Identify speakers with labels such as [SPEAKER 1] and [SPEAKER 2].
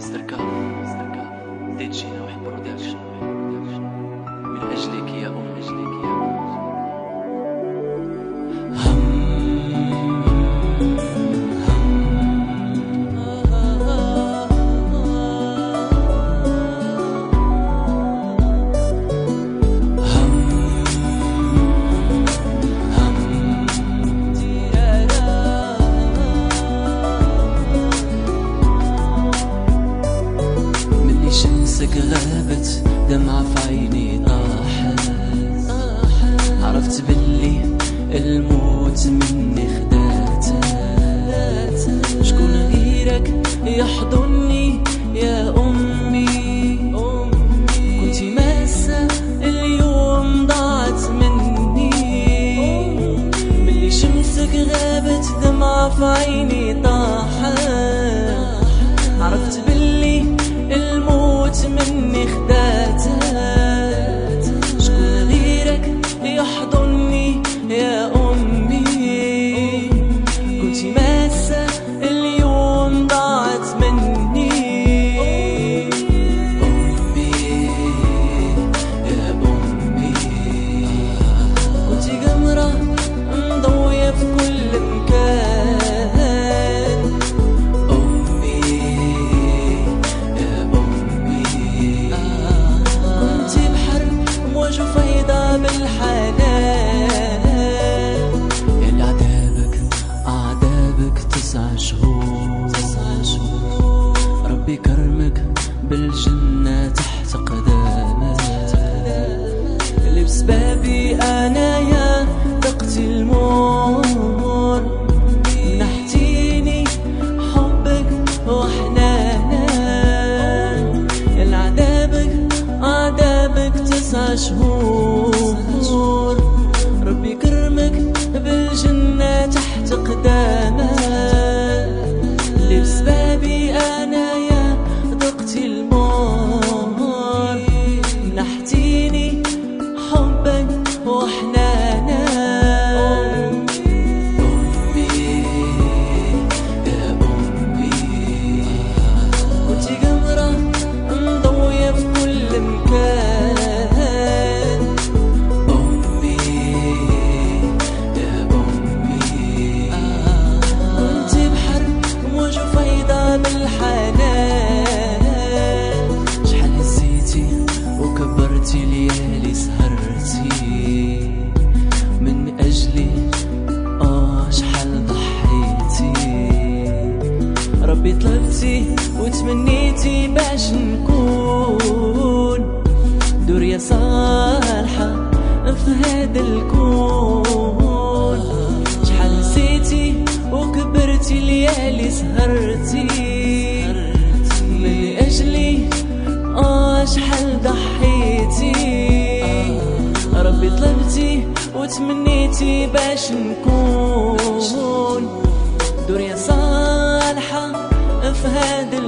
[SPEAKER 1] strka, strka, tyči nové prudeč, nové شمسك غابت دمعة في عيني طاحت. عرفت باللي الموت مني خدات شكون غيرك يحضني يا أمي؟ كنتي ماسة اليوم ضاعت مني. ملي شمسك غابت دمعة في عيني طاحت. كرمك بالجنة وكبرتي ليالي سهرتي. من أجلي آه شحال ضحيتي. ربي طلبتي وتمنيتي باش نكون. دورية صالحة في هذا الكون. شحال نسيتي وكبرتي ليالي سهرتي. من أجلي آه شحال تمنيتي باش نكون دنيا صالحة في هذا